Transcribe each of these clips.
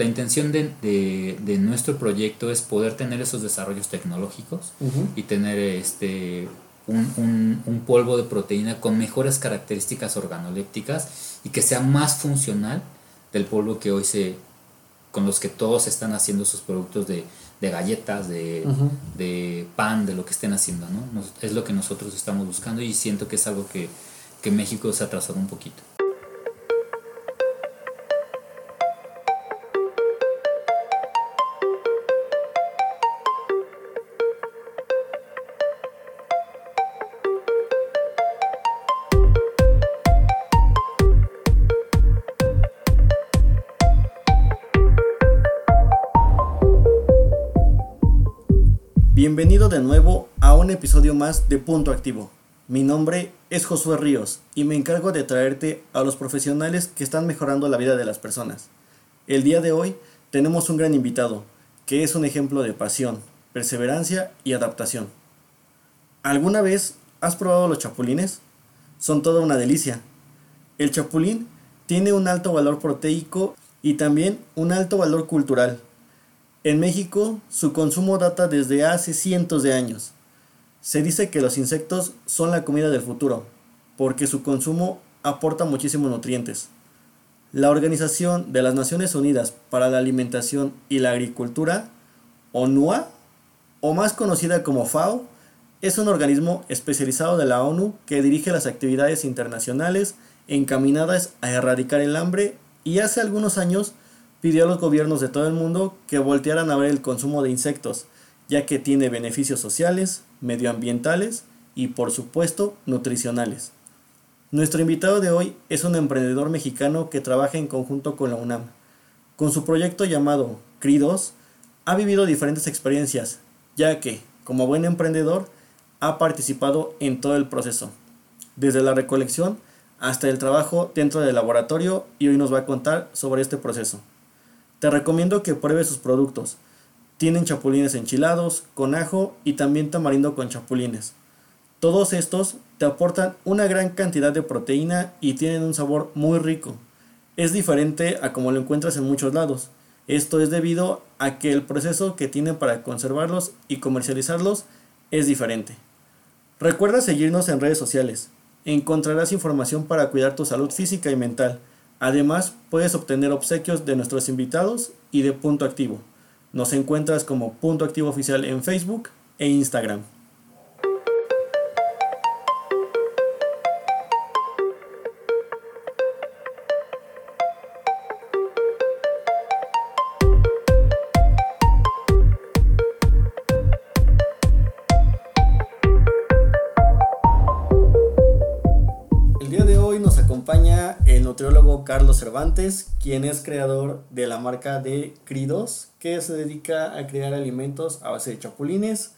la intención de, de, nuestro proyecto es poder tener esos desarrollos tecnológicos y tener este un, un, polvo de proteína con mejores características organolépticas y que sea más funcional del polvo que hoy se con los que todos están haciendo sus productos de, de galletas, de, de, pan, de lo que estén haciendo, ¿no? es lo que nosotros estamos buscando y siento que es algo que, que México se ha atrasado un poquito. Bienvenido de nuevo a un episodio más de Punto Activo. Mi nombre es Josué Ríos y me encargo de traerte a los profesionales que están mejorando la vida de las personas. El día de hoy tenemos un gran invitado, que es un ejemplo de pasión, perseverancia y adaptación. ¿Alguna vez has probado los chapulines? Son toda una delicia. El chapulín tiene un alto valor proteico y también un alto valor cultural en México, su consumo data desde hace cientos de años. Se dice que los insectos son la comida del futuro, porque su consumo aporta muchísimos nutrientes. La Organización de las Naciones Unidas para la Alimentación y la Agricultura, ONUA, o más conocida como FAO, es un organismo especializado de la ONU que dirige las actividades internacionales encaminadas a erradicar el hambre y hace algunos años pidió a los gobiernos de todo el mundo que voltearan a ver el consumo de insectos, ya que tiene beneficios sociales, medioambientales y por supuesto nutricionales. Nuestro invitado de hoy es un emprendedor mexicano que trabaja en conjunto con la UNAM. Con su proyecto llamado CRI2, ha vivido diferentes experiencias, ya que, como buen emprendedor, ha participado en todo el proceso, desde la recolección hasta el trabajo dentro del laboratorio y hoy nos va a contar sobre este proceso. Te recomiendo que pruebes sus productos. Tienen chapulines enchilados, con ajo y también tamarindo con chapulines. Todos estos te aportan una gran cantidad de proteína y tienen un sabor muy rico. Es diferente a como lo encuentras en muchos lados. Esto es debido a que el proceso que tienen para conservarlos y comercializarlos es diferente. Recuerda seguirnos en redes sociales. Encontrarás información para cuidar tu salud física y mental Además, puedes obtener obsequios de nuestros invitados y de Punto Activo. Nos encuentras como Punto Activo Oficial en Facebook e Instagram. Carlos Cervantes, quien es creador de la marca de Cridos, que se dedica a crear alimentos a base de chapulines.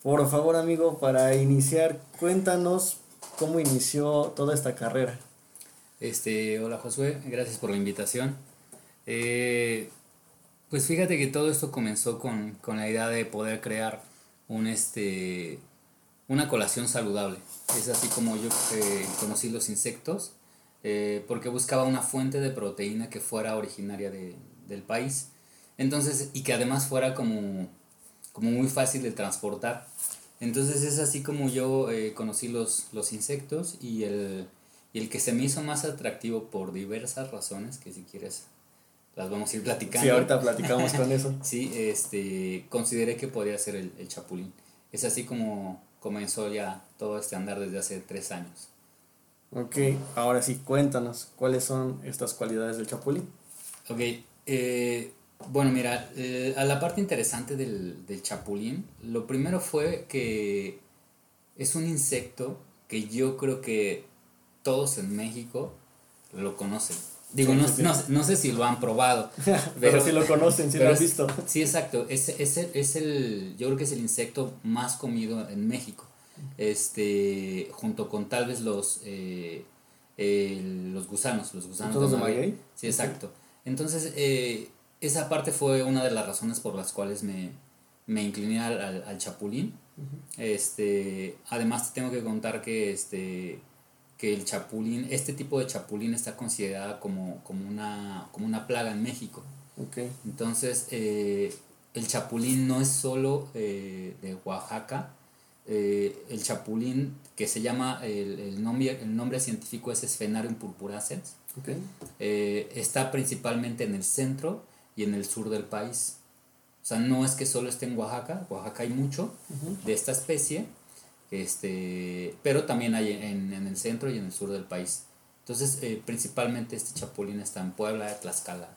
Por favor, amigo, para iniciar, cuéntanos cómo inició toda esta carrera. Este, hola Josué, gracias por la invitación. Eh, pues fíjate que todo esto comenzó con, la idea de poder crear un, este, una colación saludable. Es así como yo eh, conocí los insectos eh, porque buscaba una fuente de proteína que fuera originaria de, del país. Entonces, y que además fuera como, como muy fácil de transportar. Entonces es así como yo eh, conocí los, los insectos y el, y el que se me hizo más atractivo por diversas razones, que si quieres las vamos a ir platicando. Sí, ahorita platicamos con eso. sí, este, consideré que podría ser el, el chapulín. Es así como comenzó ya todo este andar desde hace tres años. Ok, ahora sí, cuéntanos, ¿cuáles son estas cualidades del chapulín? Ok, eh, bueno, mira, eh, a la parte interesante del, del, chapulín, lo primero fue que es un insecto que yo creo que todos en México lo conocen. Digo, no, no, no, sé si lo han probado. pero, si lo conocen, si lo han visto. Sí, exacto. Es, es, el, es el, yo creo que es el insecto más comido en México este, junto con tal vez los, eh, los gusanos, los gusanos de maguey. Sí, exacto. Entonces, eh, esa parte fue una de las razones por las cuales me, me incliné al, al, chapulín. este, además, te tengo que contar que, este, que el chapulín, este tipo de chapulín está considerada como, como, una, como una plaga en México. Ok. Entonces, eh, el chapulín no es solo de Oaxaca. Eh, el chapulín, que se llama, el, el nombre, el nombre científico es Sphenarium purpurascens, Ok. eh, está principalmente en el centro y en el sur del país. O sea, no es que solo esté en Oaxaca, Oaxaca hay mucho de esta especie, este, pero también hay en, en el centro y en el sur del país. Entonces, eh, principalmente este chapulín está en Puebla, Tlaxcala.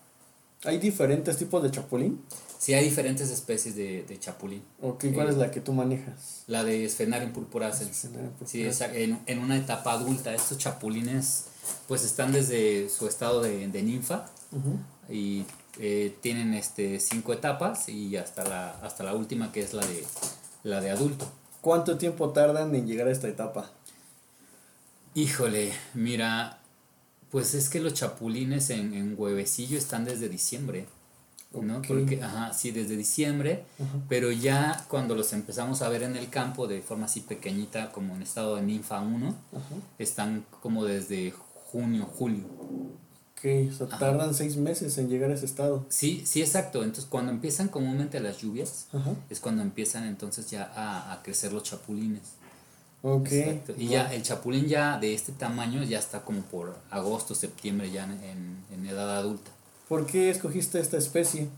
¿Hay diferentes tipos de chapulín? Sí, hay diferentes especies de, de chapulín. Ok, ¿cuál Eh, es la que tú manejas? La de Sphenarium purpurascens. Sphenarium Sí, esa- en, en una etapa adulta. Estos chapulines pues están desde su estado de, de ninfa Ujú. y eh, tienen este, cinco etapas y hasta la, hasta la última que es la de, la de adulto. ¿Cuánto tiempo tardan en llegar a esta etapa? Híjole, mira, pues es que los chapulines en, en huevecillo están desde diciembre, ¿no? Porque, ajá, sí, desde diciembre, pero ya cuando los empezamos a ver en el campo de forma así pequeñita, como en estado de ninfa 1, Ajá. están como desde junio, julio. Ok, o sea, tardan seis meses en llegar a ese estado. Sí, sí, exacto. Entonces, cuando empiezan comúnmente las lluvias, es cuando empiezan entonces ya a, a crecer los chapulines. Ok. Exacto. Y ya el chapulín ya de este tamaño ya está como por agosto, septiembre ya en, en- edad adulta. ¿Por qué escogiste esta especie?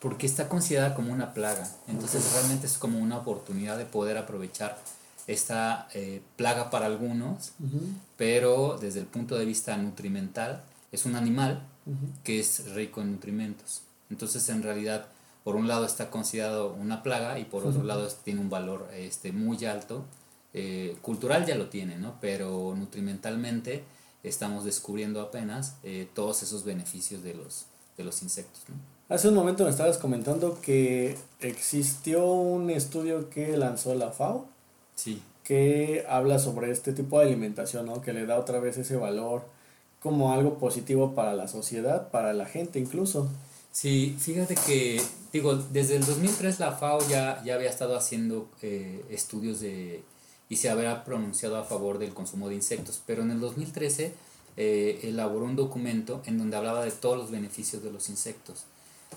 Porque está considerada como una plaga. Entonces realmente es como una oportunidad de poder aprovechar esta eh, plaga para algunos, Ujú, pero desde el punto de vista nutrimental es un animal ujú. que es rico en nutrimentos. Entonces, en realidad, por un lado está considerado una plaga y por otro lado tiene un valor este, muy alto. Eh, cultural ya lo tiene, ¿no? Pero nutrimentalmente estamos descubriendo apenas eh, todos esos beneficios de los, de los insectos, ¿no? Hace un momento me estabas comentando que existió un estudio que lanzó la FAO Sí, que habla sobre este tipo de alimentación, ¿no? Que le da otra vez ese valor como algo positivo para la sociedad, para la gente incluso. Sí, fíjate que, digo, desde el 2003 la FAO ya, ya había estado haciendo eh, estudios de, y se había pronunciado a favor del consumo de insectos, pero en el 2013 eh, elaboró un documento en donde hablaba de todos los beneficios de los insectos.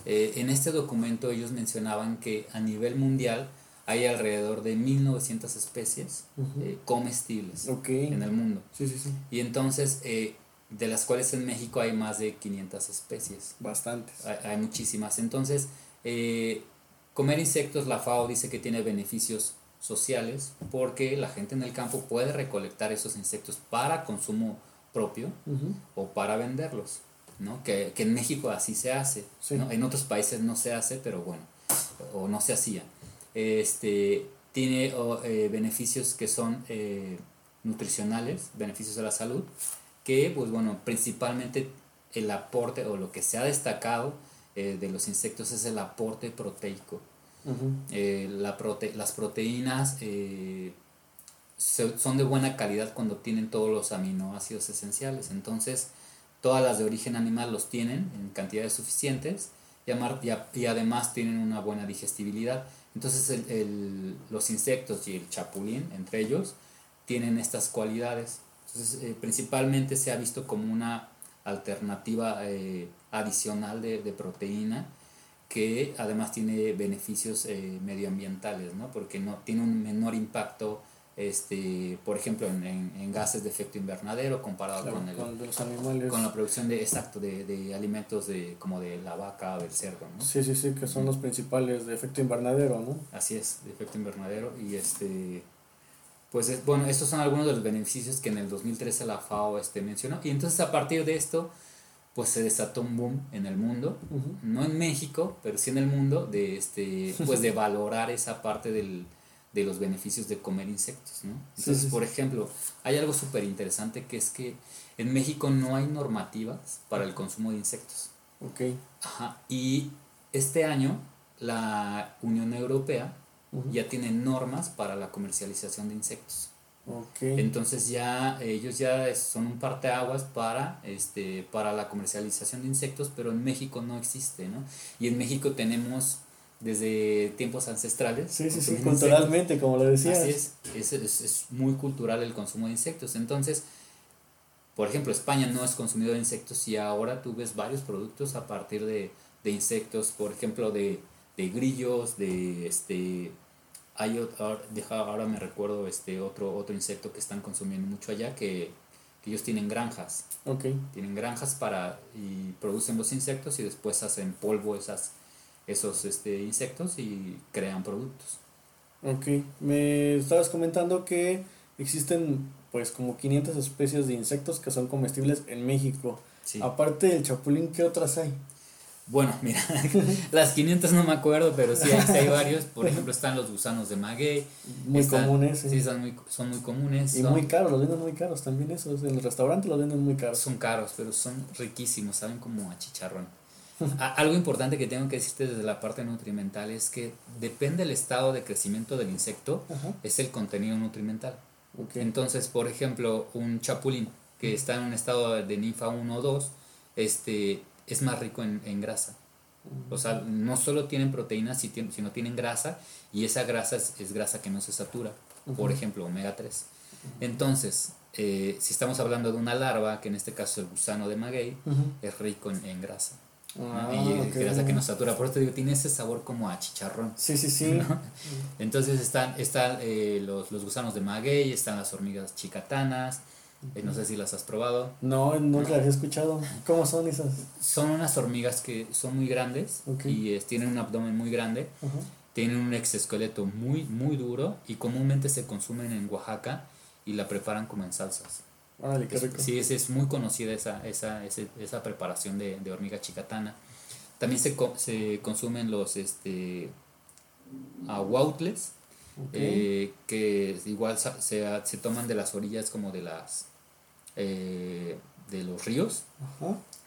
Eh, en este documento ellos mencionaban que a nivel mundial hay alrededor de 1900 especies eh, comestibles Ok. en el mundo. Sí, sí, sí. Y entonces, de las cuales en México hay más de 500 especies. Bastantes. Hay, hay muchísimas. Entonces, comer insectos, la FAO dice que tiene beneficios sociales porque la gente en el campo puede recolectar esos insectos para consumo propio Ujú. o para venderlos, ¿no? Que, que en México así se hace, Sí. ¿no? En otros países no se hace, pero bueno, o no se hacía. Este, tiene o, eh, beneficios que son eh, nutricionales, beneficios de la salud, que pues bueno, principalmente el aporte o lo que se ha destacado eh, de los insectos es el aporte proteico. Eh, la prote las proteínas eh, son de buena calidad cuando tienen todos los aminoácidos esenciales. Entonces, todas las de origen animal los tienen en cantidades suficientes y, además tienen una buena digestibilidad. Entonces, los insectos y el chapulín, entre ellos, tienen estas cualidades. Entonces, eh, principalmente se ha visto como una alternativa adicional de proteína que además tiene beneficios eh, medioambientales, ¿no? Porque no, tiene un menor impacto, este, por ejemplo, en, en- en gases de efecto invernadero comparado Claro, con, el- con los animales. con la producción de, exacto, de, de alimentos de, como de la vaca o del cerdo, ¿no? Sí, sí, sí, que son los principales de efecto invernadero, ¿no? Así es, de efecto invernadero. Y este, pues es- bueno, estos son algunos de los beneficios que en el 2013 la FAO este, mencionó. Y entonces a partir de esto, pues se desató un boom en el mundo, no en México, pero sí en el mundo, de, este, pues de valorar esa parte del, de los beneficios de comer insectos, ¿no? Entonces, sí, por ejemplo, hay algo súper interesante que es que en México no hay normativas para el consumo de insectos. Ok. Ajá. Y este año la Unión Europea ya tiene normas para la comercialización de insectos. Entonces ya ellos ya son un parteaguas para este para la comercialización de insectos, pero en México no existe, ¿no? Y en México tenemos desde tiempos ancestrales. Sí, sí, sí, insectos. culturalmente, como lo decías. Así es, es, es, es muy cultural el consumo de insectos. Entonces, por ejemplo, España no es consumidor de insectos y ahora tú ves varios productos a partir de, de insectos, por ejemplo, de, de grillos, de este hay otro, ahora me recuerdo este otro otro insecto que están consumiendo mucho allá que, que ellos tienen granjas. Okay. Tienen granjas para y producen los insectos y después hacen polvo esas esos este insectos y crean productos. Ok, me estabas comentando que existen pues como 500 especies de insectos que son comestibles en México. Aparte del chapulín, ¿qué otras hay? Bueno, mira, las 500 no me acuerdo, pero sí hay, varios. Por ejemplo, están los gusanos de maguey. Muy comunes. Sí, son, muy, son muy comunes. Y muy caros, los venden muy caros también esos. En el restaurante los venden muy caros. Son caros, pero son riquísimos, saben como a chicharrón. Algo importante que tengo que decirte desde la parte nutrimental es que depende del estado de crecimiento del insecto, es el contenido nutrimental. Entonces, por ejemplo, un chapulín que está en un estado de ninfa 1 o 2, este, es más rico en, en grasa. O sea, no solo tienen proteínas, sino tienen grasa y esa grasa es, grasa que no se satura, por ejemplo, omega 3. Entonces, eh, si estamos hablando de una larva, que en este caso es el gusano de maguey, es rico en, en grasa. Ah, y grasa que no satura, por eso digo, tiene ese sabor como a chicharrón. Sí, sí, sí. Entonces están, están eh, los, los gusanos de maguey, están las hormigas chicatanas, no sé si las has probado. No, no, las he escuchado. ¿Cómo son esas? Son unas hormigas que son muy grandes y tienen un abdomen muy grande. Tienen un exoesqueleto muy, muy duro y comúnmente se consumen en Oaxaca y la preparan como en salsas. qué rico. Sí, es, es, muy conocida esa, esa, esa preparación de, de, hormiga chicatana. También se, se consumen los este, ahuautles, eh, que igual se, se, toman de las orillas como de las eh, de los ríos.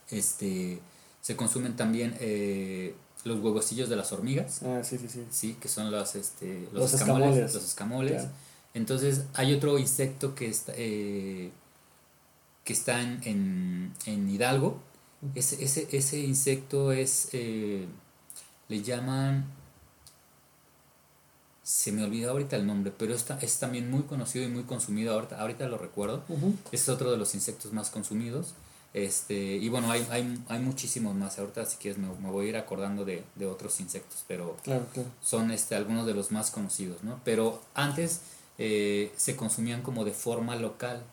Este se consumen también eh, los huevocillos de las hormigas. Ah, sí, sí, sí. que son los, este, los, escamoles, Los escamoles. Entonces hay otro insecto que está, que está en, en, Hidalgo. Ese, ese, ese insecto es, le llaman se me olvidó ahorita el nombre, pero está, es también muy conocido y muy consumido, ahorita, ahorita lo recuerdo, es otro de los insectos más consumidos. Este, y bueno, hay, hay, hay muchísimos más, ahorita si quieres me, voy a ir acordando de, de otros insectos, pero son este, algunos de los más conocidos, ¿no? Pero antes eh, se consumían como de forma local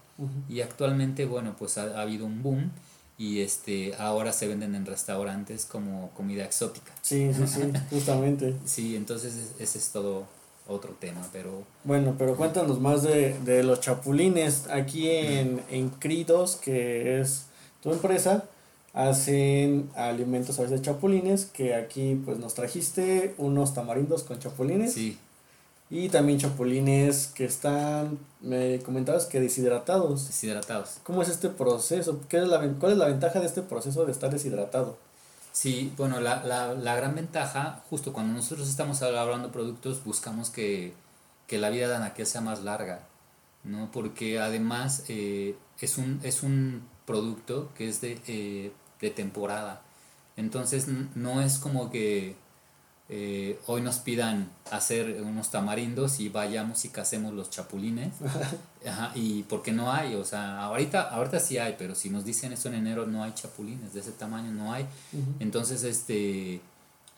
y actualmente, bueno, pues ha, habido un boom y este ahora se venden en restaurantes como comida exótica. Sí, sí, sí, justamente. sí, entonces ese es todo otro tema, pero... Bueno, pero cuéntanos más de, de los chapulines. Aquí en, en Cridos, que es tu empresa, hacen alimentos a veces chapulines, que aquí pues nos trajiste unos tamarindos con chapulines. Sí. Y también chapulines que están, me comentabas que deshidratados. Deshidratados. ¿Cómo es este proceso? ¿Qué es la, ¿Cuál es la ventaja de este proceso de estar deshidratado? Sí, bueno, la, la, la gran ventaja, justo cuando nosotros estamos elaborando productos, buscamos que, que la vida de anaquel sea más larga, ¿no? Porque además eh, es, un, es un producto que es de, eh, de temporada. Entonces no es como que eh, hoy nos pidan hacer unos tamarindos y vayamos y casemos los chapulines. Ajá, y porque no hay, o sea, ahorita, ahorita sí hay, pero si nos dicen eso en enero no hay chapulines, de ese tamaño no hay. Entonces, este,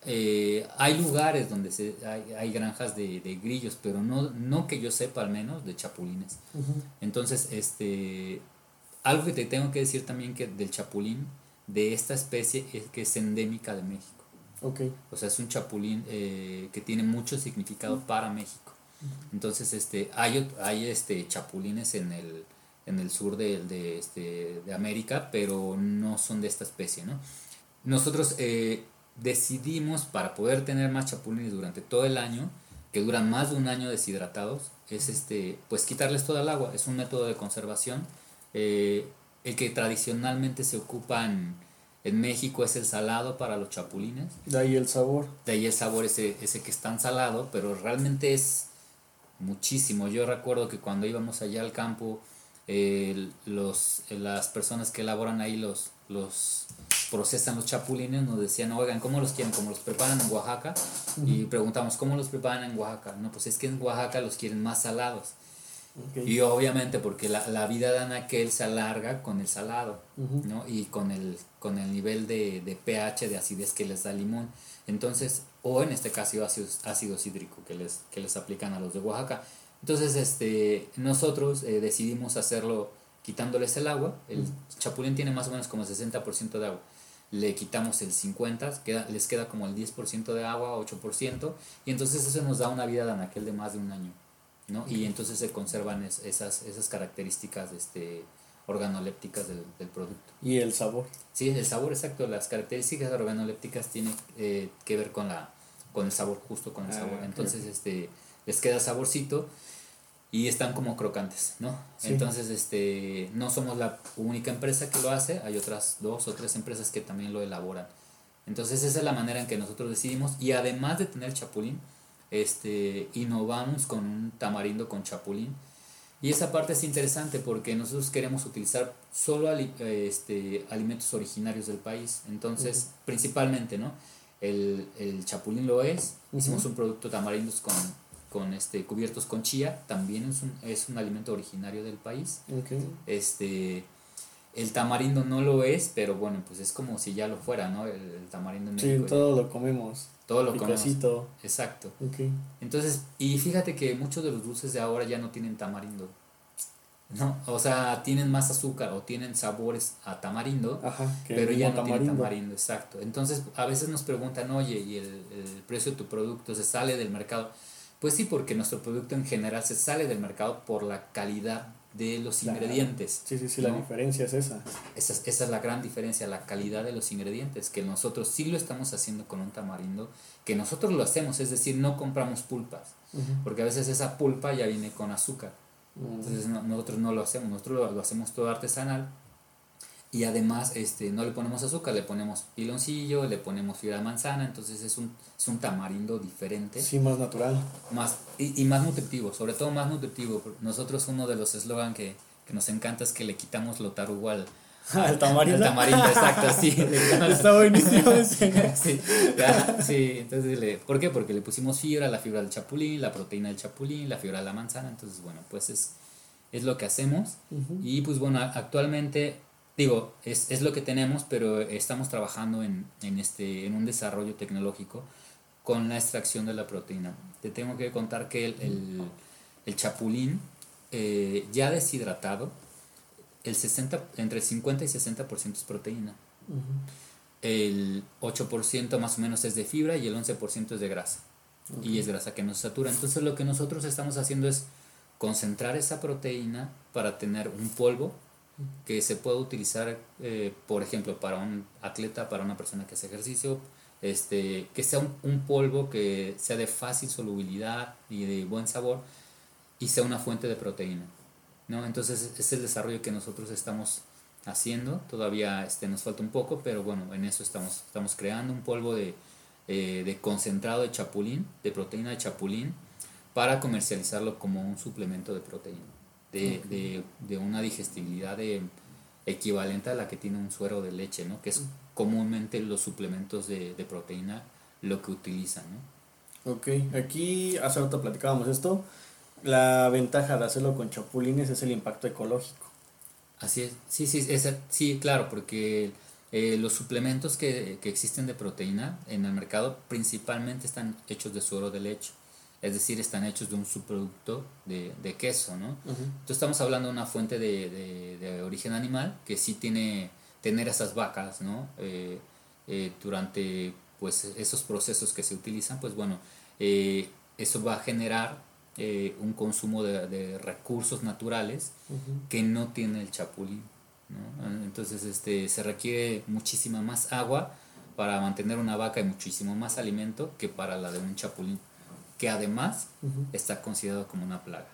eh, hay lugares donde se, hay, hay granjas de, de, grillos, pero no, no que yo sepa al menos de chapulines. Entonces, este, algo que te tengo que decir también que del chapulín, de esta especie, es que es endémica de México. Okay. O sea, es un chapulín eh, que tiene mucho significado para México. Entonces, este, hay, hay este, chapulines en el, en el sur de, de, este, de América, pero no son de esta especie, ¿no? Nosotros eh, decidimos, para poder tener más chapulines durante todo el año, que duran más de un año deshidratados, es este, pues quitarles toda el agua. Es un método de conservación, eh, el que tradicionalmente se ocupan en México es el salado para los chapulines. De ahí el sabor. De ahí el sabor ese, ese que es tan salado, pero realmente es muchísimo. Yo recuerdo que cuando íbamos allá al campo, los, las personas que elaboran ahí los, los procesan los chapulines nos decían, oigan, ¿cómo los quieren? ¿Cómo los preparan en Oaxaca? Y preguntamos, ¿cómo los preparan en Oaxaca? No, pues es que en Oaxaca los quieren más salados. Y obviamente porque la, la, vida de anaquel se alarga con el salado, ¿no? Y con el, con el nivel de, de, pH, de acidez que les da el limón. Entonces, o en este caso ácido, ácido cítrico que les, que les aplican a los de Oaxaca. Entonces, este, nosotros eh, decidimos hacerlo quitándoles el agua. El chapulín tiene más o menos como 60% de agua. Le quitamos el 50%, queda, les queda como el 10% de agua, 8%, y entonces eso nos da una vida de anaquel de más de un año. ¿No? Y entonces se conservan esas, esas características este, organolépticas del, del, producto. ¿Y el sabor? Sí, el sabor, exacto. Las características organolépticas tienen eh, que ver con, la, con el sabor, justo con el ah, sabor. Entonces este, les queda saborcito y están como crocantes, ¿no? Entonces, este, no somos la única empresa que lo hace, hay otras dos o tres empresas que también lo elaboran. Entonces, esa es la manera en que nosotros decidimos y además de tener chapulín, este, innovamos con un tamarindo con chapulín. Y esa parte es interesante porque nosotros queremos utilizar solo este, alimentos originarios del país. Entonces, principalmente, ¿no? El, el, chapulín lo es. Hicimos un producto tamarindos con, con este, cubiertos con chía. También es un, es un alimento originario del país. Este, el tamarindo no lo es, pero bueno, pues es como si ya lo fuera, ¿no? El, tamarindo en Sí, todo lo comemos. Todo lo comemos. Exacto. Entonces, y fíjate que muchos de los dulces de ahora ya no tienen tamarindo. ¿no? O sea, tienen más azúcar o tienen sabores a tamarindo, pero ya no tienen tamarindo, exacto. Entonces, a veces nos preguntan, oye, ¿y el, el, precio de tu producto se sale del mercado? Pues sí, porque nuestro producto en general se sale del mercado por la calidad de los ingredientes. Sí, sí, sí, la diferencia es esa. esa. Esa es la gran diferencia, la calidad de los ingredientes, que nosotros sí lo estamos haciendo con un tamarindo, que nosotros lo hacemos, es decir, no compramos pulpas, porque a veces esa pulpa ya viene con azúcar. Entonces nosotros no lo hacemos, nosotros lo, hacemos todo artesanal y además este, no le ponemos azúcar, le ponemos piloncillo, le ponemos fibra de manzana, entonces es un, es un tamarindo diferente. Sí, más natural. Más, y, y más nutritivo, sobre todo más nutritivo. Nosotros uno de los eslogan que, que nos encanta es que le quitamos lo tarugo al, al tamarindo. Al tamarindo, exacto, sí. Está buenísimo ese. sí, sí, entonces, le, ¿por qué? Porque le pusimos fibra, la fibra del chapulín, la proteína del chapulín, la fibra de la manzana, entonces, bueno, pues es, es lo que hacemos. Y pues bueno, actualmente digo, es, es, lo que tenemos, pero estamos trabajando en, en, este, en un desarrollo tecnológico con la extracción de la proteína. Te tengo que contar que el, el, el chapulín eh, ya deshidratado, el 60, entre el 50 y 60% es proteína. El 8% más o menos es de fibra y el 11% es de grasa. Y es grasa que nos satura. Entonces lo que nosotros estamos haciendo es concentrar esa proteína para tener un polvo que se puede utilizar, eh, por ejemplo, para un atleta, para una persona que hace ejercicio, este, que sea un, polvo que sea de fácil solubilidad y de buen sabor y sea una fuente de proteína. ¿no? Entonces es el desarrollo que nosotros estamos haciendo, todavía este, nos falta un poco, pero bueno, en eso estamos, estamos creando un polvo de, eh, de concentrado de chapulín, de proteína de chapulín, para comercializarlo como un suplemento de proteína de, de, de, una digestibilidad de, equivalente a la que tiene un suero de leche, ¿no? que es comúnmente los suplementos de, de proteína lo que utilizan. ¿no? Ok, aquí hace rato platicábamos esto. La ventaja de hacerlo con chapulines es el impacto ecológico. Así es, sí, sí, es, sí claro, porque eh, los suplementos que, que, existen de proteína en el mercado principalmente están hechos de suero de leche es decir, están hechos de un subproducto de, de queso, ¿no? Entonces estamos hablando de una fuente de, de, de, origen animal que sí tiene tener esas vacas, ¿no? Eh, eh, durante pues esos procesos que se utilizan, pues bueno, eh, eso va a generar un consumo de, recursos naturales que no tiene el chapulín, ¿no? Entonces este, se requiere muchísima más agua para mantener una vaca y muchísimo más alimento que para la de un chapulín que además está considerado como una plaga.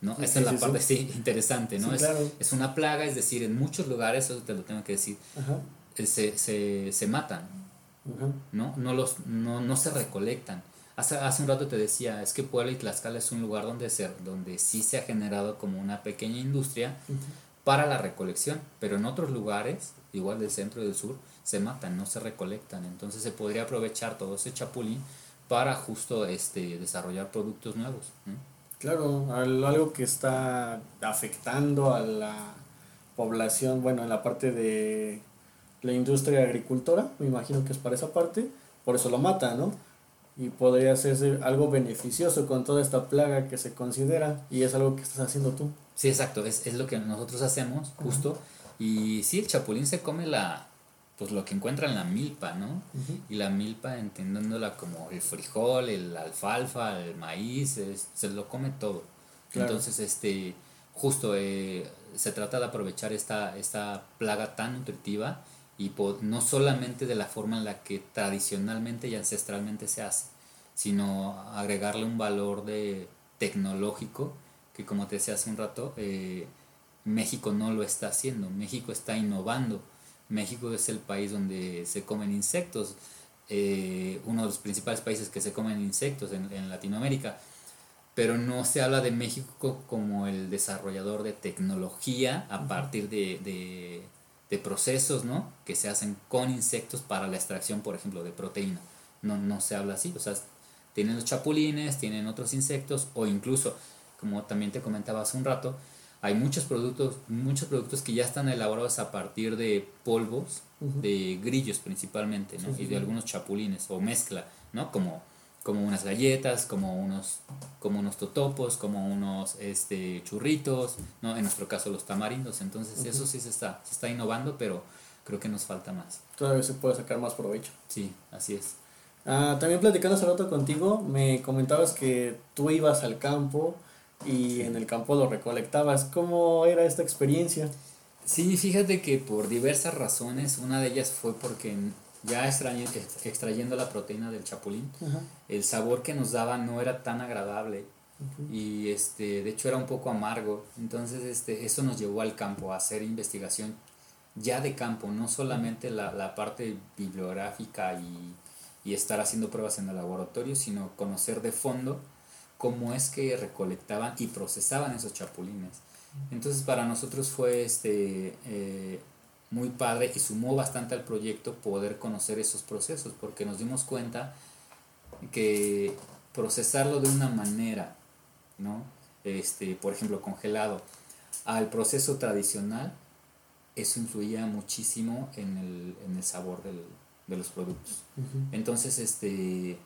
¿no? Esa es la parte sí. interesante, ¿no? es, es, una plaga, es decir, en muchos lugares, eso te lo tengo que decir, eh, se, se, se, matan, ¿no? No, los, no, no se recolectan. Hace, hace un rato te decía, es que Puebla y Tlaxcala es un lugar donde, se, donde sí se ha generado como una pequeña industria para la recolección, pero en otros lugares, igual del centro y del sur, se matan, no se recolectan. Entonces se podría aprovechar todo ese chapulín para justo este, desarrollar productos nuevos. Claro, algo que está afectando a la población, bueno, en la parte de la industria agricultora, me imagino que es para esa parte, por eso lo mata, ¿no? Y podría ser algo beneficioso con toda esta plaga que se considera y es algo que estás haciendo tú. Sí, exacto, es, es lo que nosotros hacemos, justo. Y sí, el chapulín se come la, pues lo que encuentra en la milpa, ¿no? Y la milpa entendiéndola como el frijol, el alfalfa, el maíz, se lo come todo. Entonces, este, justo eh, se trata de aprovechar esta, esta plaga tan nutritiva y no solamente de la forma en la que tradicionalmente y ancestralmente se hace, sino agregarle un valor de tecnológico que como te decía hace un rato, eh, México no lo está haciendo, México está innovando México es el país donde se comen insectos, eh, uno de los principales países que se comen insectos en, Latinoamérica, pero no se habla de México como el desarrollador de tecnología a partir de, procesos ¿no? que se hacen con insectos para la extracción, por ejemplo, de proteína. No, no se habla así, o sea, tienen los chapulines, tienen otros insectos o incluso, como también te comentaba hace un rato, hay muchos productos, muchos productos que ya están elaborados a partir de polvos, de grillos principalmente, ¿no? y de algunos chapulines, o mezcla, ¿no? Como, como unas galletas, como unos, como unos totopos, como unos este, churritos, ¿no? En nuestro caso los tamarindos. Entonces eso sí se está, se está innovando, pero creo que nos falta más. Todavía se puede sacar más provecho. Sí, así es. Ah, también platicando hace rato contigo, me comentabas que tú ibas al campo y en el campo lo recolectabas. ¿Cómo era esta experiencia? Sí, fíjate que por diversas razones, una de ellas fue porque ya extrayendo la proteína del chapulín, el sabor que nos daba no era tan agradable y este, de hecho era un poco amargo. Entonces este, eso nos llevó al campo a hacer investigación ya de campo, no solamente la, la parte bibliográfica y, y estar haciendo pruebas en el laboratorio, sino conocer de fondo cómo es que recolectaban y procesaban esos chapulines. Entonces para nosotros fue este, eh, muy padre y sumó bastante al proyecto poder conocer esos procesos, porque nos dimos cuenta que procesarlo de una manera, ¿no? este, por ejemplo, congelado, al proceso tradicional, eso influía muchísimo en el, en el sabor del, de los productos. Entonces, este,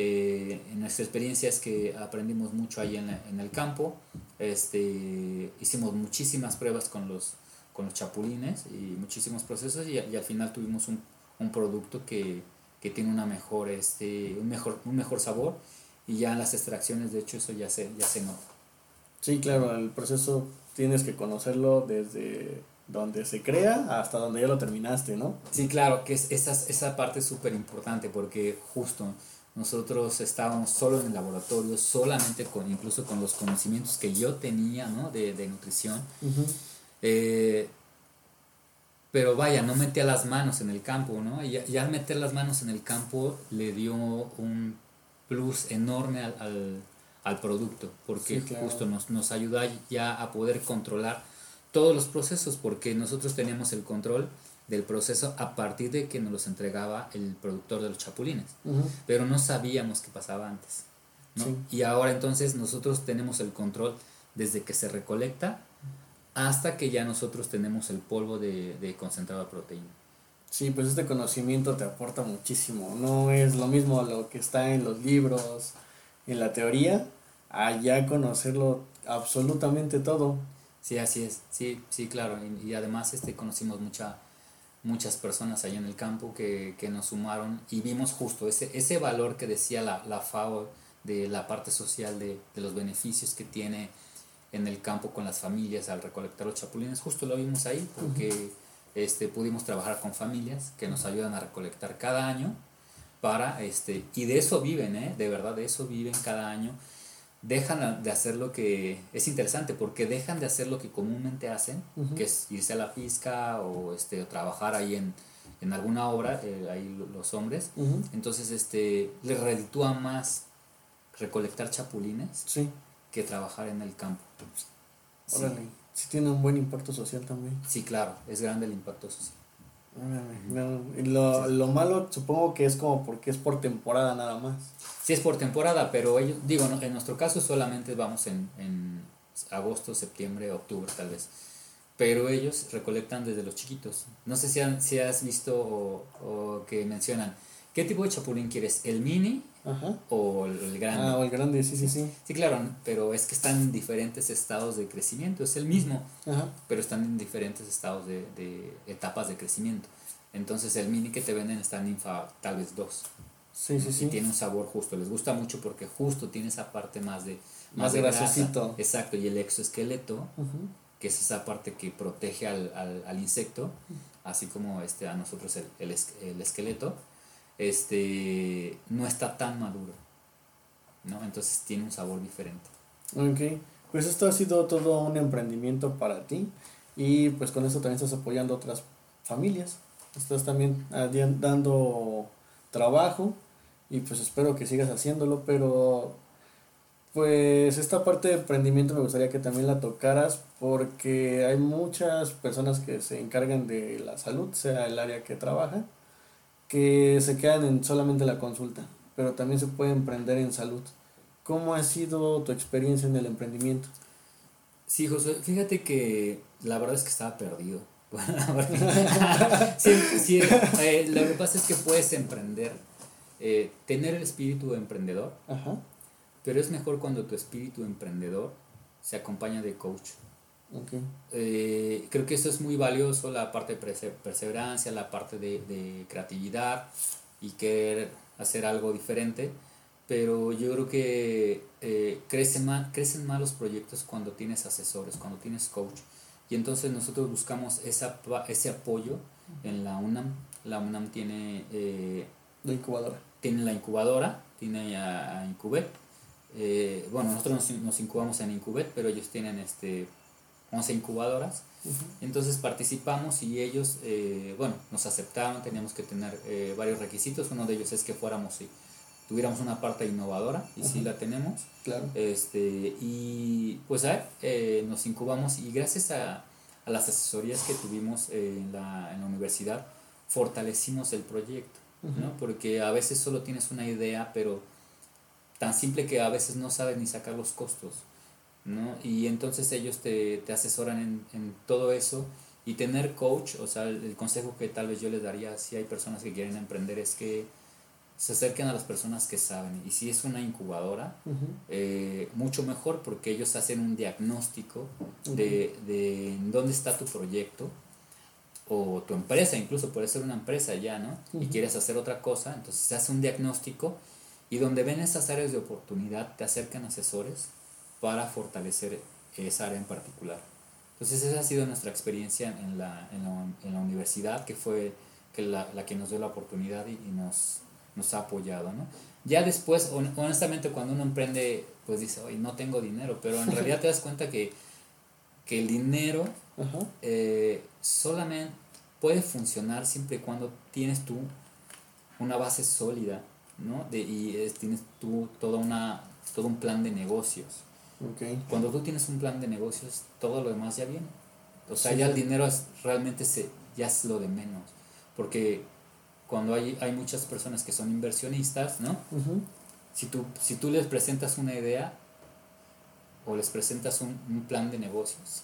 eh, en nuestra experiencia es que aprendimos mucho ahí en, en, el campo, este, hicimos muchísimas pruebas con los, con los chapulines y muchísimos procesos y, al final tuvimos un, un producto que, que, tiene una mejor, este, un, mejor, un mejor sabor y ya en las extracciones de hecho eso ya se, ya se nota. Sí, claro, el proceso tienes que conocerlo desde donde se crea hasta donde ya lo terminaste, ¿no? Sí, claro, que es, esa, esa parte es súper importante porque justo nosotros estábamos solo en el laboratorio, solamente con, incluso con los conocimientos que yo tenía ¿no? de, de nutrición. Eh, pero vaya, no metía las manos en el campo, ¿no? Y, y, al meter las manos en el campo le dio un plus enorme al, al, al producto, porque justo nos, nos ayuda ya a poder controlar todos los procesos, porque nosotros teníamos el control del proceso a partir de que nos los entregaba el productor de los chapulines. Pero no sabíamos qué pasaba antes. Y ahora entonces nosotros tenemos el control desde que se recolecta hasta que ya nosotros tenemos el polvo de, de concentrado de proteína. Sí, pues este conocimiento te aporta muchísimo. No es lo mismo lo que está en los libros, en la teoría, a ya conocerlo absolutamente todo. Sí, así es. Sí, sí, claro. Y, y además este, conocimos mucha muchas personas allá en el campo que, nos sumaron y vimos justo ese, ese valor que decía la, la FAO de la parte social, de, los beneficios que tiene en el campo con las familias al recolectar los chapulines, justo lo vimos ahí porque este, pudimos trabajar con familias que nos ayudan a recolectar cada año para, este, y de eso viven, ¿eh? de verdad, de eso viven cada año dejan de hacer lo que es interesante porque dejan de hacer lo que comúnmente hacen, que es irse a la pizca o este trabajar ahí en, en alguna obra, eh, ahí los hombres. Entonces este les reditúa más recolectar chapulines que trabajar en el campo. Órale, sí. tiene un buen impacto social también. Sí, claro, es grande el impacto social. Y lo, lo malo supongo que es como porque es por temporada nada más. Sí, es por temporada, pero ellos, digo, en nuestro caso solamente vamos en, en agosto, septiembre, octubre tal vez. Pero ellos recolectan desde los chiquitos. No sé si, han, si has visto o, o que mencionan, ¿qué tipo de chapulín quieres? ¿El mini Ajá. o el grande? Ah, o el grande, sí, sí, sí. Sí, claro, pero es que están en diferentes estados de crecimiento. Es el mismo, Ajá. pero están en diferentes estados de, de etapas de crecimiento. Entonces el mini que te venden está en ninfa tal vez dos. Sí, sí, sí. Y tiene un sabor justo. Les gusta mucho porque justo tiene esa parte más de... Más, de grasosito. Exacto. Y el exoesqueleto, que es esa parte que protege al, al, al insecto, así como este, a nosotros el, el, el, esqueleto, este, no está tan maduro. ¿no? Entonces tiene un sabor diferente. Ok. Pues esto ha sido todo un emprendimiento para ti. Y pues con eso también estás apoyando a otras familias. Estás también dando trabajo y pues espero que sigas haciéndolo, pero pues esta parte de emprendimiento me gustaría que también la tocaras porque hay muchas personas que se encargan de la salud, sea el área que trabaja, que se quedan en solamente la consulta, pero también se puede emprender en salud. ¿Cómo ha sido tu experiencia en el emprendimiento? Sí, José, fíjate que la verdad es que estaba perdido. sí, sí, eh, lo que pasa es que puedes emprender eh, tener el espíritu emprendedor, pero es mejor cuando tu espíritu emprendedor se acompaña de coach. Eh, creo que eso es muy valioso, la parte de perseverancia, la parte de, creatividad y querer hacer algo diferente, pero yo creo que eh, crecen, más, crecen más los proyectos cuando tienes asesores, cuando tienes coach. Y entonces nosotros buscamos esa, ese apoyo en la UNAM. La UNAM tiene... la incubadora tiene la incubadora, tiene a, Incubet. Eh, bueno, nosotros nos, incubamos en Incubet, pero ellos tienen este 11 incubadoras. Entonces participamos y ellos, eh, bueno, nos aceptaron, teníamos que tener eh, varios requisitos. Uno de ellos es que fuéramos y tuviéramos una parte innovadora, y sí la tenemos. Claro. Este, y pues a ver, nos incubamos y gracias a, a, las asesorías que tuvimos en la, en la universidad, fortalecimos el proyecto. ¿no? Porque a veces solo tienes una idea, pero tan simple que a veces no sabes ni sacar los costos, ¿no? Y entonces ellos te, te asesoran en, en, todo eso y tener coach, o sea, el, consejo que tal vez yo les daría si hay personas que quieren emprender es que se acerquen a las personas que saben. Y si es una incubadora, eh, mucho mejor porque ellos hacen un diagnóstico de, de dónde está tu proyecto, o tu empresa, incluso puede ser una empresa ya, ¿no? Y quieres hacer otra cosa, entonces se hace un diagnóstico y donde ven esas áreas de oportunidad te acercan asesores para fortalecer esa área en particular. Entonces esa ha sido nuestra experiencia en la, en la, en la universidad, que fue que la, la, que nos dio la oportunidad y, nos, nos ha apoyado, ¿no? Ya después, honestamente, cuando uno emprende, pues dice, oye, no tengo dinero, pero en realidad te das cuenta que, que el dinero eh, solamente puede funcionar siempre y cuando tienes tú una base sólida, ¿no? De, y tienes tú toda una, todo un plan de negocios. Cuando tú tienes un plan de negocios, todo lo demás ya viene. O sea, ya el dinero es, realmente se, ya es lo de menos. Porque cuando hay, hay muchas personas que son inversionistas, ¿no? si, tú, si tú les presentas una idea o les presentas un, un plan de negocios,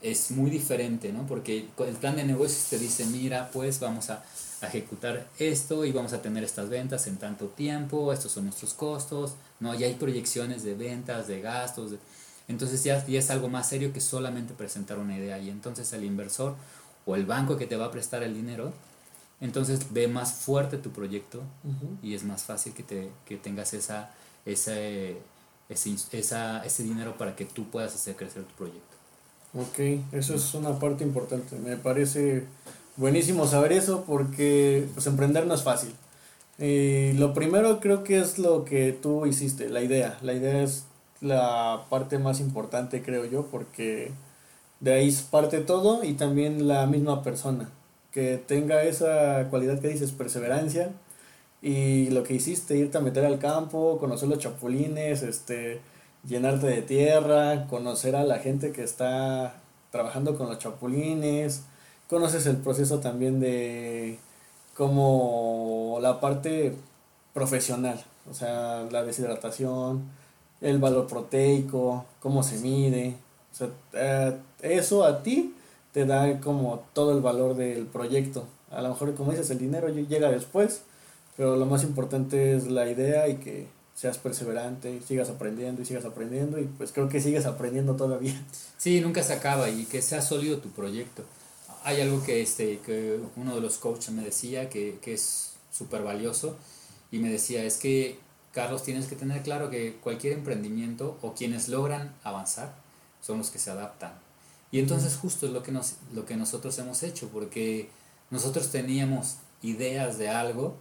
es muy diferente, ¿no? Porque el plan de negocios te dice, mira, pues vamos a, ejecutar esto y vamos a tener estas ventas en tanto tiempo, estos son nuestros costos, ¿no? Ya hay proyecciones de ventas, de gastos, entonces ya, ya es algo más serio que solamente presentar una idea y entonces el inversor o el banco que te va a prestar el dinero, entonces ve más fuerte tu proyecto y es más fácil que, te, que tengas esa, ese, ese, esa, ese dinero para que tú puedas hacer crecer tu proyecto. Ok, eso es una parte importante. Me parece buenísimo saber eso porque pues emprender no es fácil. Y lo primero creo que es lo que tú hiciste, la idea. La idea es la parte más importante creo yo porque de ahí parte todo y también la misma persona. Que tenga esa cualidad que dices, perseverancia y lo que hiciste, irte a meter al campo, conocer los chapulines, este llenarte de tierra, conocer a la gente que está trabajando con los chapulines, conoces el proceso también de como la parte profesional, o sea, la deshidratación, el valor proteico, cómo se mide, o sea, eh, eso a ti te da como todo el valor del proyecto. A lo mejor, como dices, el dinero llega después, pero lo más importante es la idea y que seas perseverante, sigas aprendiendo y sigas aprendiendo y pues creo que sigues aprendiendo todavía. Sí, nunca se acaba y que sea sólido tu proyecto. Hay algo que, este, que uno de los coaches me decía que, que es súper valioso y me decía, es que Carlos tienes que tener claro que cualquier emprendimiento o quienes logran avanzar son los que se adaptan. Y entonces justo es lo que, nos, lo que nosotros hemos hecho, porque nosotros teníamos ideas de algo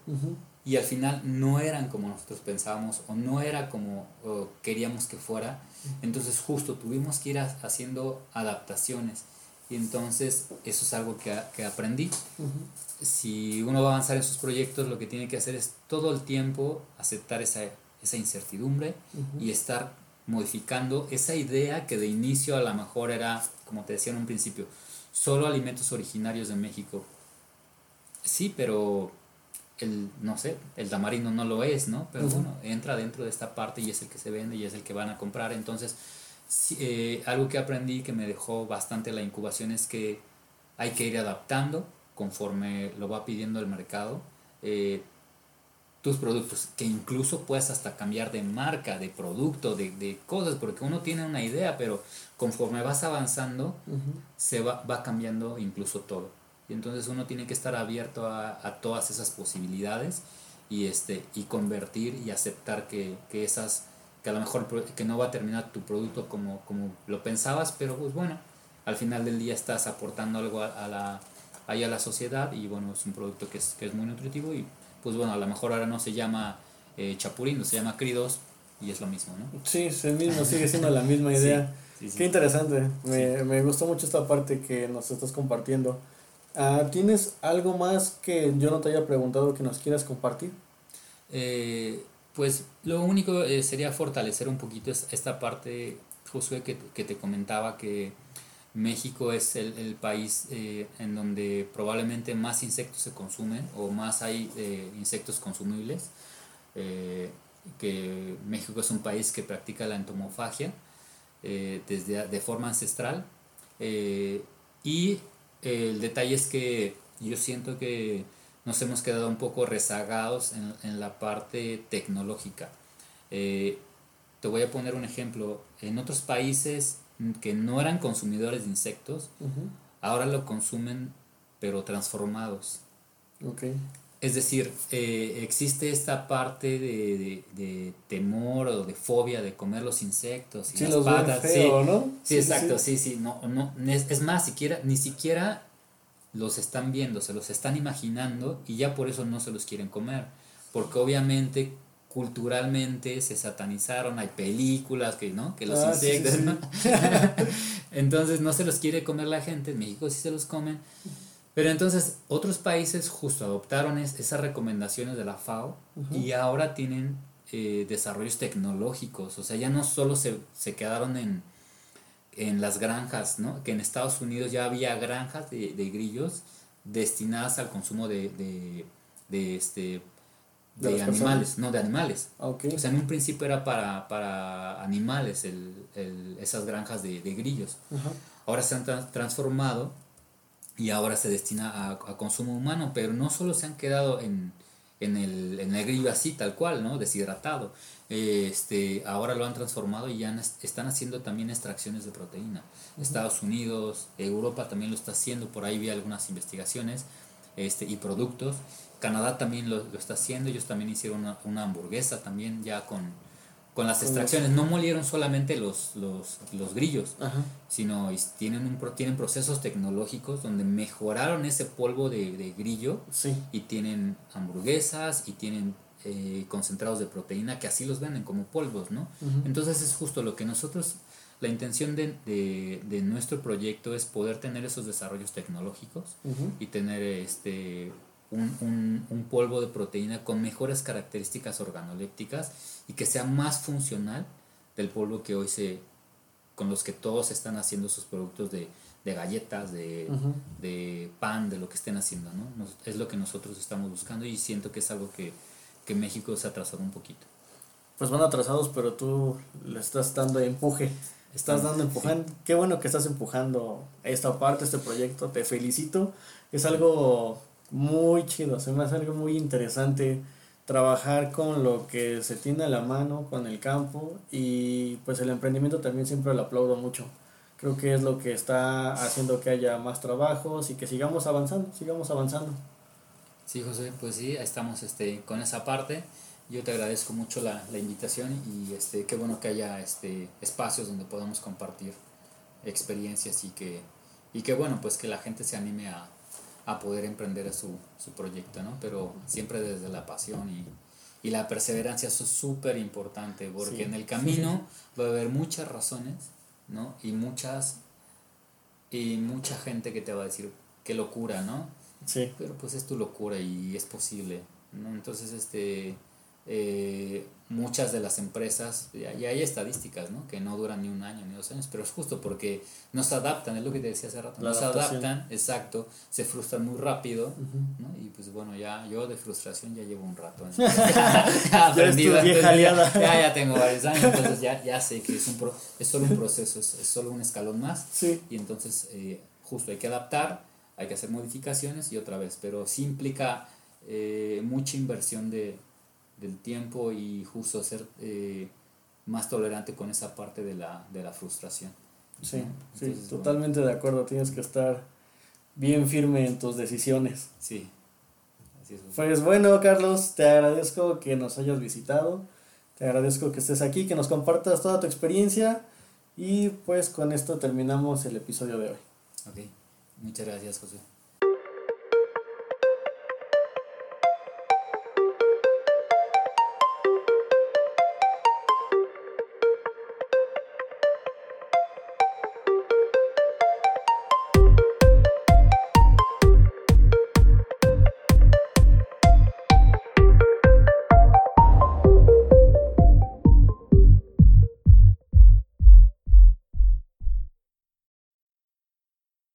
y al final no eran como nosotros pensábamos o no era como queríamos que fuera. Entonces justo tuvimos que ir haciendo adaptaciones. Y entonces eso es algo que, que aprendí. Si uno va a avanzar en sus proyectos, lo que tiene que hacer es todo el tiempo aceptar esa, esa incertidumbre y estar modificando esa idea que de inicio a lo mejor era, como te decía en un principio, solo alimentos originarios de México. Sí, pero el, no sé, el tamarindo no lo es, ¿no? Pero bueno, entra dentro de esta parte y es el que se vende y es el que van a comprar. Entonces, eh, algo que aprendí que me dejó bastante la incubación es que hay que ir adaptando conforme lo va pidiendo el mercado. Eh, tus productos, que incluso puedes hasta cambiar de marca, de producto, de, de cosas, porque uno tiene una idea, pero conforme vas avanzando, se va, va cambiando incluso todo. Y entonces uno tiene que estar abierto a, a, todas esas posibilidades y, este, y convertir y aceptar que, que, esas, que a lo mejor que no va a terminar tu producto como, como lo pensabas, pero pues bueno, al final del día estás aportando algo a, a la, ahí a la sociedad y bueno, es un producto que es, que es muy nutritivo y pues bueno, a lo mejor ahora no se llama eh, Chapurindo, se llama Cridos y es lo mismo, ¿no? Sí, es el mismo, sigue siendo la misma idea. Qué interesante, me, me, gustó mucho esta parte que nos estás compartiendo. Uh, ¿Tienes algo más que yo no te haya preguntado que nos quieras compartir? Eh, pues lo único eh, sería fortalecer un poquito esta parte, Josué, que, que te comentaba que México es el, el país eh, en donde probablemente más insectos se consumen o más hay eh, insectos consumibles. Que México es un país que practica la entomofagia desde de forma ancestral. y el detalle es que yo siento que nos hemos quedado un poco rezagados en, en la parte tecnológica. te voy a poner un ejemplo. En otros países que no eran consumidores de insectos, ahora lo consumen pero transformados. Okay. Es decir, eh, existe esta parte de, de, temor o de fobia de comer los insectos y sí, las los patas. Feo, sí, ¿no? sí, exacto, sí, sí. No, no, es, es, más, siquiera, ni siquiera los están viendo, se los están imaginando y ya por eso no se los quieren comer. Porque obviamente culturalmente se satanizaron, hay películas que, ¿no? Que los ah, insectos, entonces no se los quiere comer la gente, en México sí se los comen. Pero entonces otros países justo adoptaron esas recomendaciones de la FAO y ahora tienen eh, desarrollos tecnológicos, o sea, ya no solo se, se quedaron en, en, las granjas, ¿no? Que en Estados Unidos ya había granjas de, de grillos destinadas al consumo de, de, de este, de, animales, no de animales. Okay. O sea, en un principio era para, para animales, el, el, esas granjas de, de grillos. Ahora se han tra transformado y ahora se destina a, a, consumo humano, pero no solo se han quedado en, en, el, en el grillo así, tal cual, ¿no? Deshidratado. Este, ahora lo han transformado y ya están haciendo también extracciones de proteína. Uh -huh. Estados Unidos, Europa también lo está haciendo, por ahí vi algunas investigaciones este, y productos Canadá también lo, lo, está haciendo, ellos también hicieron una, una hamburguesa también ya con, con las extracciones. No molieron solamente los, los, los grillos, Ajá. sino tienen, un, tienen procesos tecnológicos donde mejoraron ese polvo de, de grillo sí. y tienen hamburguesas y tienen eh, concentrados de proteína que así los venden como polvos, ¿no? Uh -huh. Entonces es justo lo que nosotros, la intención de, de, de nuestro proyecto es poder tener esos desarrollos tecnológicos uh -huh. y tener este un, un, un, polvo de proteína con mejores características organolépticas y que sea más funcional del polvo que hoy se con los que todos están haciendo sus productos de, de galletas, de, de, pan, de lo que estén haciendo, ¿no? es lo que nosotros estamos buscando y siento que es algo que, que México se ha atrasado un poquito. Pues van atrasados, pero tú le estás dando empuje. Estás dando empujando. Qué bueno que estás empujando esta parte, este proyecto. Te felicito. Es algo muy chido. Se me hace algo muy interesante trabajar con lo que se tiene a la mano, con el campo. Y pues el emprendimiento también siempre lo aplaudo mucho. Creo que es lo que está haciendo que haya más trabajos y que sigamos avanzando, sigamos avanzando. Sí, José, pues sí, estamos este, con esa parte. Yo te agradezco mucho la, la invitación y este, qué bueno que haya este, espacios donde podamos compartir experiencias y que, y que bueno, pues que la gente se anime a, a poder emprender su, su, proyecto, ¿no? Pero siempre desde la pasión y, y la perseverancia, eso es súper importante, porque en el camino va a haber muchas razones, ¿no? Y muchas, y mucha gente que te va a decir, qué locura, ¿no? Sí. Pero pues es tu locura y es posible, ¿no? Entonces, este eh, muchas de las empresas, y hay estadísticas, ¿no? Que no duran ni un año ni dos años, pero es justo porque no se adaptan, es lo que te decía hace rato, no se adaptan, exacto, se frustran muy rápido, ¿no? Y pues bueno, ya yo de frustración ya llevo un rato. ya, aprendido, ya, ya, tengo varios años, entonces ya, ya sé que es, un pro, es solo un proceso, es, es solo un escalón más, sí. y entonces eh, justo hay que adaptar, hay que hacer modificaciones y otra vez, pero sí implica eh, mucha inversión de del tiempo y justo ser eh, más tolerante con esa parte de la, de la frustración. Sí, sí, totalmente de acuerdo. Tienes que estar bien firme en tus decisiones. Sí. Así es. Pues bueno, Carlos, te agradezco que nos hayas visitado. Te agradezco que estés aquí, que nos compartas toda tu experiencia. Y pues con esto terminamos el episodio de hoy. Ok, muchas gracias, José.